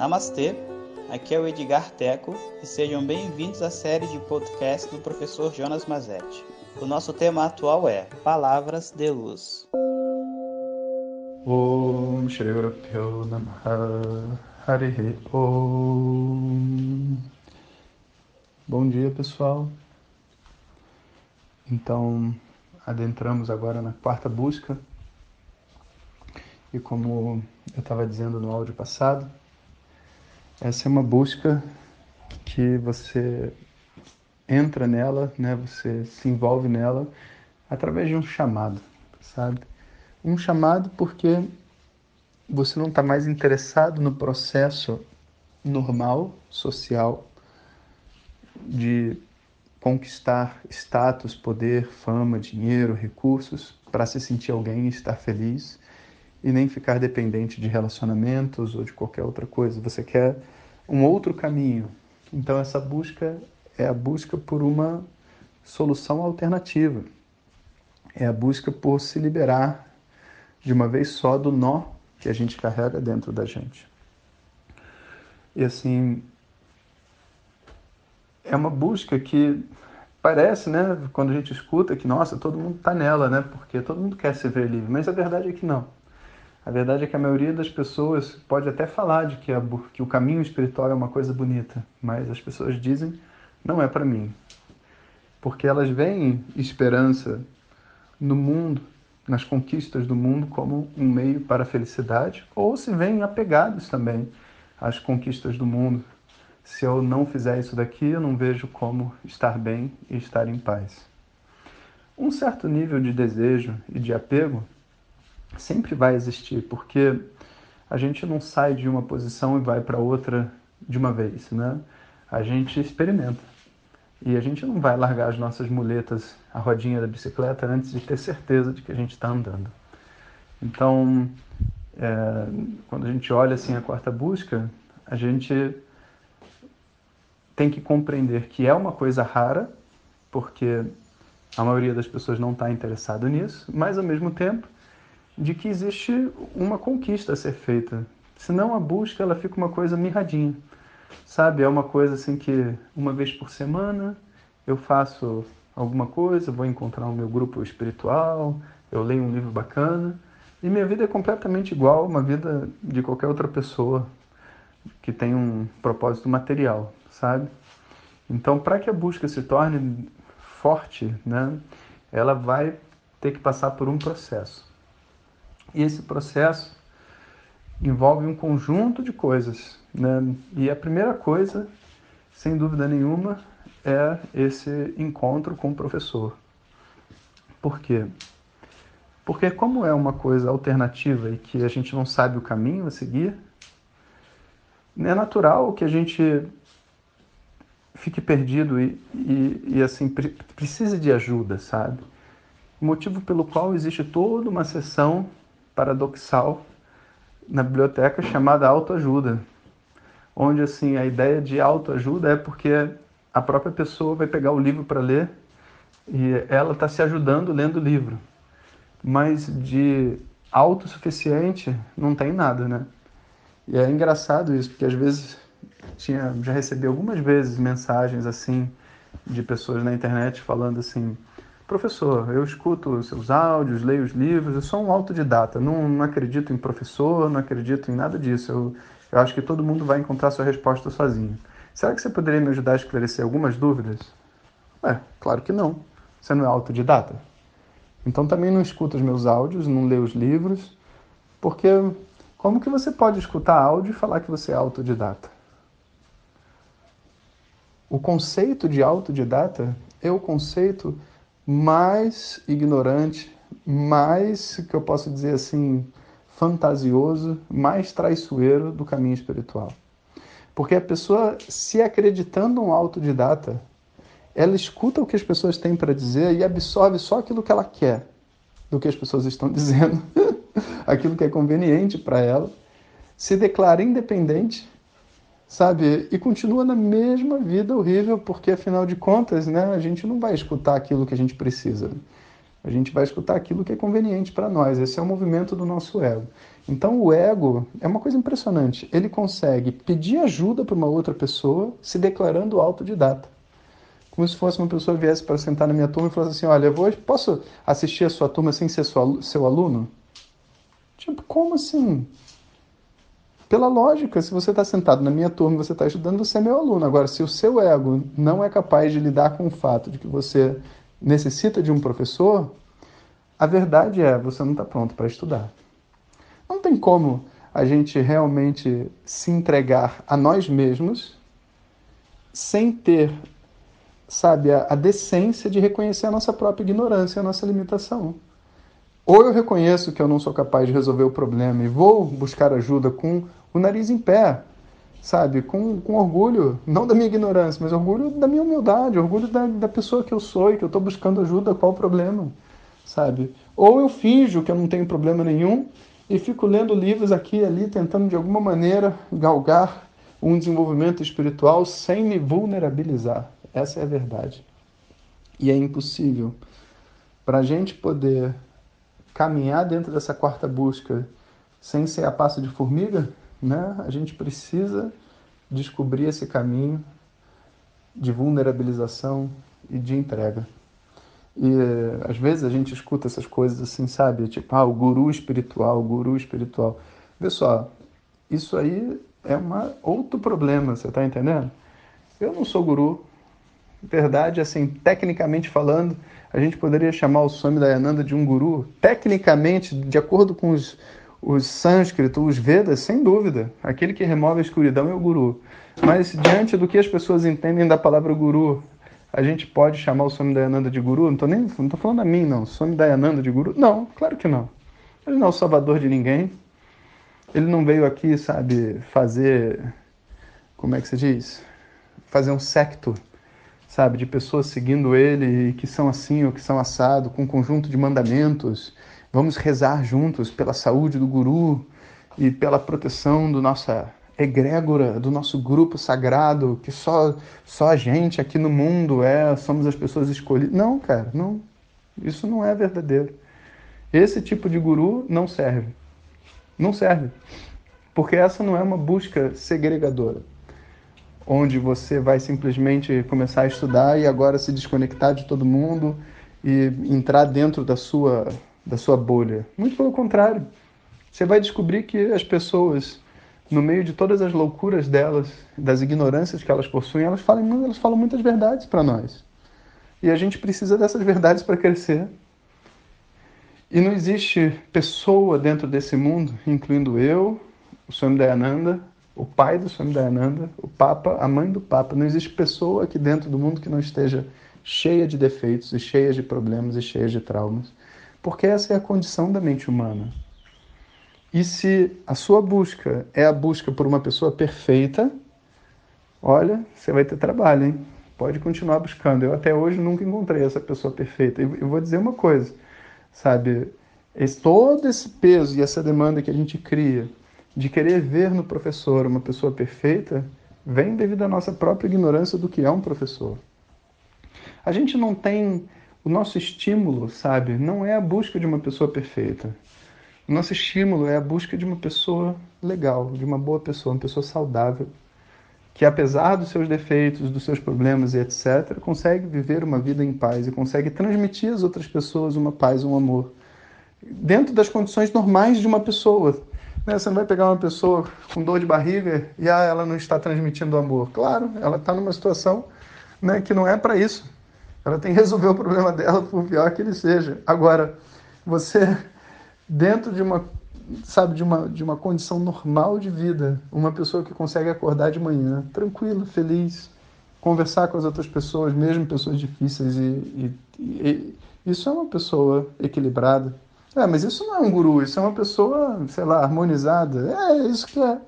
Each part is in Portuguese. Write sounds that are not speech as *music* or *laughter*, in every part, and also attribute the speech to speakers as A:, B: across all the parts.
A: Namastê, aqui é o Edgar Teco e sejam bem-vindos à série de podcast do professor Jonas Mazetti. O nosso tema atual é Palavras de Luz.
B: Om Bom dia pessoal. Então, adentramos agora na quarta busca. E como eu estava dizendo no áudio passado, essa é uma busca que você entra nela, né? Você se envolve nela através de um chamado, sabe? Um chamado porque você não está mais interessado no processo normal, social, de conquistar status, poder, fama, dinheiro, recursos para se sentir alguém e estar feliz e nem ficar dependente de relacionamentos ou de qualquer outra coisa. Você quer um outro caminho. Então essa busca é a busca por uma solução alternativa. É a busca por se liberar de uma vez só do nó que a gente carrega dentro da gente. E assim, é uma busca que parece, né, quando a gente escuta que, nossa, todo mundo está nela, né, porque todo mundo quer se ver livre, mas a verdade é que não. A verdade é que a maioria das pessoas pode até falar de que, a, que o caminho espiritual é uma coisa bonita, mas as pessoas dizem, não é para mim. Porque elas veem esperança no mundo, nas conquistas do mundo, como um meio para a felicidade, ou se veem apegados também às conquistas do mundo, se eu não fizer isso daqui, eu não vejo como estar bem e estar em paz. Um certo nível de desejo e de apego sempre vai existir, porque a gente não sai de uma posição e vai para outra de uma vez, né? A gente experimenta. E a gente não vai largar as nossas muletas, a rodinha da bicicleta, antes de ter certeza de que a gente está andando. Então, é, quando a gente olha assim a quarta busca, a gente tem que compreender que é uma coisa rara, porque a maioria das pessoas não está interessada nisso, mas ao mesmo tempo de que existe uma conquista a ser feita. Senão a busca ela fica uma coisa mirradinha, sabe? É uma coisa assim que uma vez por semana eu faço alguma coisa, vou encontrar o meu grupo espiritual, eu leio um livro bacana e minha vida é completamente igual a uma vida de qualquer outra pessoa que tem um propósito material sabe? Então, para que a busca se torne forte, né, ela vai ter que passar por um processo. E esse processo envolve um conjunto de coisas, né? E a primeira coisa, sem dúvida nenhuma, é esse encontro com o professor. Por quê? Porque como é uma coisa alternativa e que a gente não sabe o caminho a seguir, é natural que a gente fique perdido e, e, e assim pre precise de ajuda, sabe? O motivo pelo qual existe toda uma sessão paradoxal na biblioteca chamada autoajuda, onde assim a ideia de autoajuda é porque a própria pessoa vai pegar o livro para ler e ela está se ajudando lendo o livro, mas de autossuficiente não tem nada, né? E é engraçado isso, porque às vezes tinha, já recebi algumas vezes mensagens assim de pessoas na internet falando assim: professor, eu escuto os seus áudios, leio os livros, eu sou um autodidata, não, não acredito em professor, não acredito em nada disso. Eu, eu acho que todo mundo vai encontrar sua resposta sozinho. Será que você poderia me ajudar a esclarecer algumas dúvidas? É, claro que não. Você não é autodidata. Então também não escuta os meus áudios, não lê os livros, porque como que você pode escutar áudio e falar que você é autodidata? O conceito de autodidata é o conceito mais ignorante, mais, que eu posso dizer assim, fantasioso, mais traiçoeiro do caminho espiritual. Porque a pessoa, se acreditando um autodidata, ela escuta o que as pessoas têm para dizer e absorve só aquilo que ela quer do que as pessoas estão *laughs* dizendo, aquilo que é conveniente para ela, se declara independente sabe? E continua na mesma vida horrível, porque afinal de contas, né, a gente não vai escutar aquilo que a gente precisa. A gente vai escutar aquilo que é conveniente para nós. Esse é o movimento do nosso ego. Então, o ego é uma coisa impressionante. Ele consegue pedir ajuda para uma outra pessoa se declarando autodidata. Como se fosse uma pessoa viesse para sentar na minha turma e falasse assim: Olha, eu vou, posso assistir a sua turma sem ser sua, seu aluno? Tipo, como assim? Pela lógica, se você está sentado na minha turma e você está estudando, você é meu aluno. Agora, se o seu ego não é capaz de lidar com o fato de que você necessita de um professor, a verdade é, você não está pronto para estudar. Não tem como a gente realmente se entregar a nós mesmos sem ter, sabe, a, a decência de reconhecer a nossa própria ignorância, a nossa limitação. Ou eu reconheço que eu não sou capaz de resolver o problema e vou buscar ajuda com o nariz em pé, sabe? Com, com orgulho, não da minha ignorância, mas orgulho da minha humildade, orgulho da, da pessoa que eu sou e que eu estou buscando ajuda, qual o problema, sabe? Ou eu finjo que eu não tenho problema nenhum e fico lendo livros aqui e ali, tentando de alguma maneira galgar um desenvolvimento espiritual sem me vulnerabilizar. Essa é a verdade. E é impossível. Para a gente poder caminhar dentro dessa quarta busca sem ser a passo de formiga, né? A gente precisa descobrir esse caminho de vulnerabilização e de entrega. E às vezes a gente escuta essas coisas assim, sabe? Tipo, ah, o guru espiritual, o guru espiritual. Vê só, isso aí é uma, outro problema, você está entendendo? Eu não sou guru. Verdade, assim, tecnicamente falando, a gente poderia chamar o Swami Dayananda de um guru. Tecnicamente, de acordo com os, os sânscritos, os Vedas, sem dúvida. Aquele que remove a escuridão é o guru. Mas diante do que as pessoas entendem da palavra guru, a gente pode chamar o Swami Dayananda de guru? Não estou nem não tô falando a mim, não. Swami Dayananda de guru? Não, claro que não. Ele não é o salvador de ninguém. Ele não veio aqui, sabe, fazer. Como é que se diz? Fazer um secto, sabe, de pessoas seguindo ele que são assim ou que são assado, com um conjunto de mandamentos Vamos rezar juntos pela saúde do guru e pela proteção do nossa egrégora, do nosso grupo sagrado, que só só a gente aqui no mundo é, somos as pessoas escolhidas. Não, cara, não. Isso não é verdadeiro. Esse tipo de guru não serve. Não serve. Porque essa não é uma busca segregadora, onde você vai simplesmente começar a estudar e agora se desconectar de todo mundo e entrar dentro da sua da sua bolha. Muito pelo contrário. Você vai descobrir que as pessoas, no meio de todas as loucuras delas, das ignorâncias que elas possuem, elas falam, elas falam muitas verdades para nós. E a gente precisa dessas verdades para crescer. E não existe pessoa dentro desse mundo, incluindo eu, o Swami Dayananda, o pai do Swami Dayananda, o Papa, a mãe do Papa. Não existe pessoa aqui dentro do mundo que não esteja cheia de defeitos e cheia de problemas e cheia de traumas porque essa é a condição da mente humana. E se a sua busca é a busca por uma pessoa perfeita, olha, você vai ter trabalho, hein? Pode continuar buscando. Eu até hoje nunca encontrei essa pessoa perfeita. E vou dizer uma coisa, sabe? Esse, todo esse peso e essa demanda que a gente cria de querer ver no professor uma pessoa perfeita vem devido à nossa própria ignorância do que é um professor. A gente não tem o nosso estímulo, sabe, não é a busca de uma pessoa perfeita. O nosso estímulo é a busca de uma pessoa legal, de uma boa pessoa, uma pessoa saudável, que apesar dos seus defeitos, dos seus problemas e etc., consegue viver uma vida em paz e consegue transmitir às outras pessoas uma paz, um amor, dentro das condições normais de uma pessoa. Né? Você não vai pegar uma pessoa com dor de barriga e ah, ela não está transmitindo amor. Claro, ela está numa situação né, que não é para isso. Ela tem que resolver o problema dela, por pior que ele seja. Agora, você, dentro de uma, sabe, de uma, de uma condição normal de vida, uma pessoa que consegue acordar de manhã, tranquila, feliz, conversar com as outras pessoas, mesmo pessoas difíceis, e, e, e isso é uma pessoa equilibrada. É, mas isso não é um guru, isso é uma pessoa, sei lá, harmonizada. É, isso que é.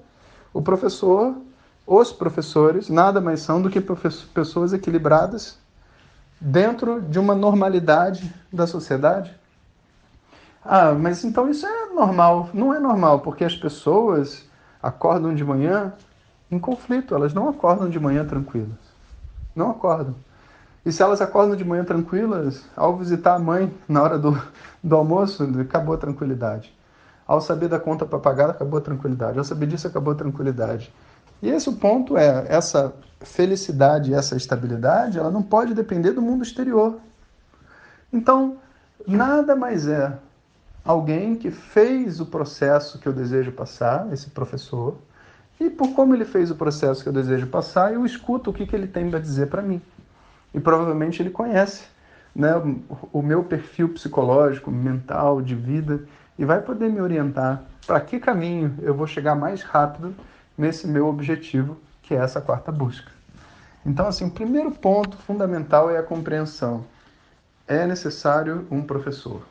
B: O professor, os professores, nada mais são do que pessoas equilibradas dentro de uma normalidade da sociedade? Ah, mas então isso é normal. Não é normal, porque as pessoas acordam de manhã em conflito, elas não acordam de manhã tranquilas. Não acordam. E se elas acordam de manhã tranquilas, ao visitar a mãe na hora do, do almoço, acabou a tranquilidade. Ao saber da conta para pagar, acabou a tranquilidade. Ao saber disso, acabou a tranquilidade. E esse o ponto é, essa felicidade, essa estabilidade, ela não pode depender do mundo exterior. Então, nada mais é alguém que fez o processo que eu desejo passar, esse professor, e por como ele fez o processo que eu desejo passar, eu escuto o que, que ele tem para dizer para mim. E provavelmente ele conhece né, o meu perfil psicológico, mental, de vida, e vai poder me orientar para que caminho eu vou chegar mais rápido nesse meu objetivo, que é essa quarta busca. Então, assim, o primeiro ponto fundamental é a compreensão. É necessário um professor.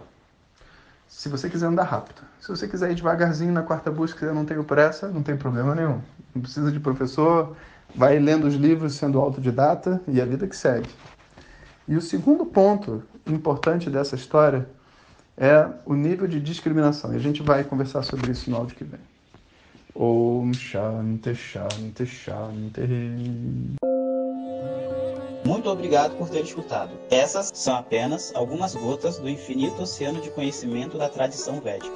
B: Se você quiser andar rápido. Se você quiser ir devagarzinho na quarta busca, eu não tenho pressa, não tem problema nenhum. Não precisa de professor, vai lendo os livros sendo autodidata e a vida que segue. E o segundo ponto importante dessa história é o nível de discriminação. E a gente vai conversar sobre isso no áudio que vem. Om Shanti Shanti Shanti.
A: Muito obrigado por ter escutado. Essas são apenas algumas gotas do infinito oceano de conhecimento da tradição védica.